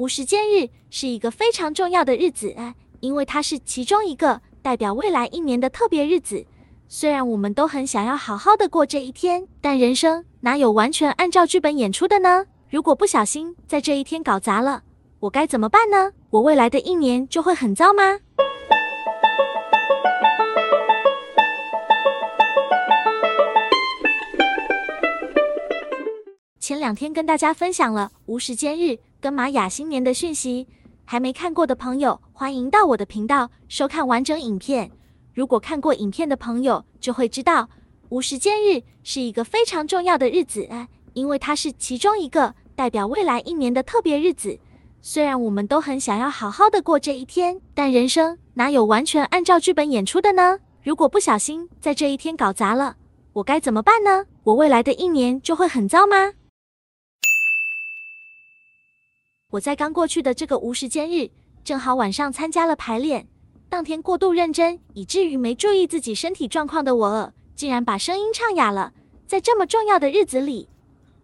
无时间日是一个非常重要的日子，因为它是其中一个代表未来一年的特别日子。虽然我们都很想要好好的过这一天，但人生哪有完全按照剧本演出的呢？如果不小心在这一天搞砸了，我该怎么办呢？我未来的一年就会很糟吗？前两天跟大家分享了无时间日跟玛雅新年的讯息，还没看过的朋友，欢迎到我的频道收看完整影片。如果看过影片的朋友，就会知道无时间日是一个非常重要的日子，因为它是其中一个代表未来一年的特别日子。虽然我们都很想要好好的过这一天，但人生哪有完全按照剧本演出的呢？如果不小心在这一天搞砸了，我该怎么办呢？我未来的一年就会很糟吗？我在刚过去的这个无时间日，正好晚上参加了排练。当天过度认真，以至于没注意自己身体状况的我，竟然把声音唱哑了。在这么重要的日子里，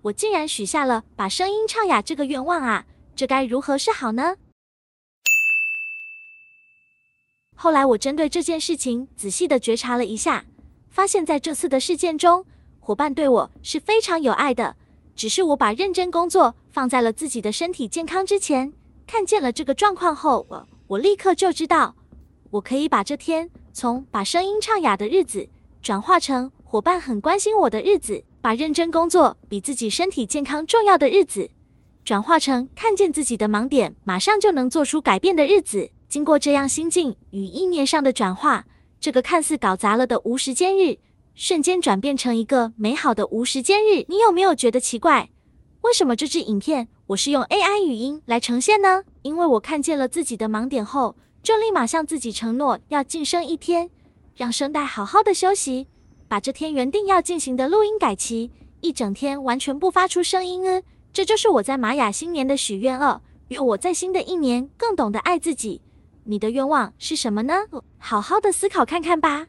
我竟然许下了把声音唱哑这个愿望啊！这该如何是好呢？后来我针对这件事情仔细地觉察了一下，发现在这次的事件中，伙伴对我是非常有爱的。只是我把认真工作放在了自己的身体健康之前，看见了这个状况后，我我立刻就知道，我可以把这天从把声音唱哑的日子，转化成伙伴很关心我的日子，把认真工作比自己身体健康重要的日子，转化成看见自己的盲点，马上就能做出改变的日子。经过这样心境与意念上的转化，这个看似搞砸了的无时间日。瞬间转变成一个美好的无时间日，你有没有觉得奇怪？为什么这支影片我是用 AI 语音来呈现呢？因为我看见了自己的盲点后，就立马向自己承诺要静声一天，让声带好好的休息，把这天原定要进行的录音改期，一整天完全不发出声音。嗯，这就是我在玛雅新年的许愿二，愿我在新的一年更懂得爱自己。你的愿望是什么呢？好好的思考看看吧。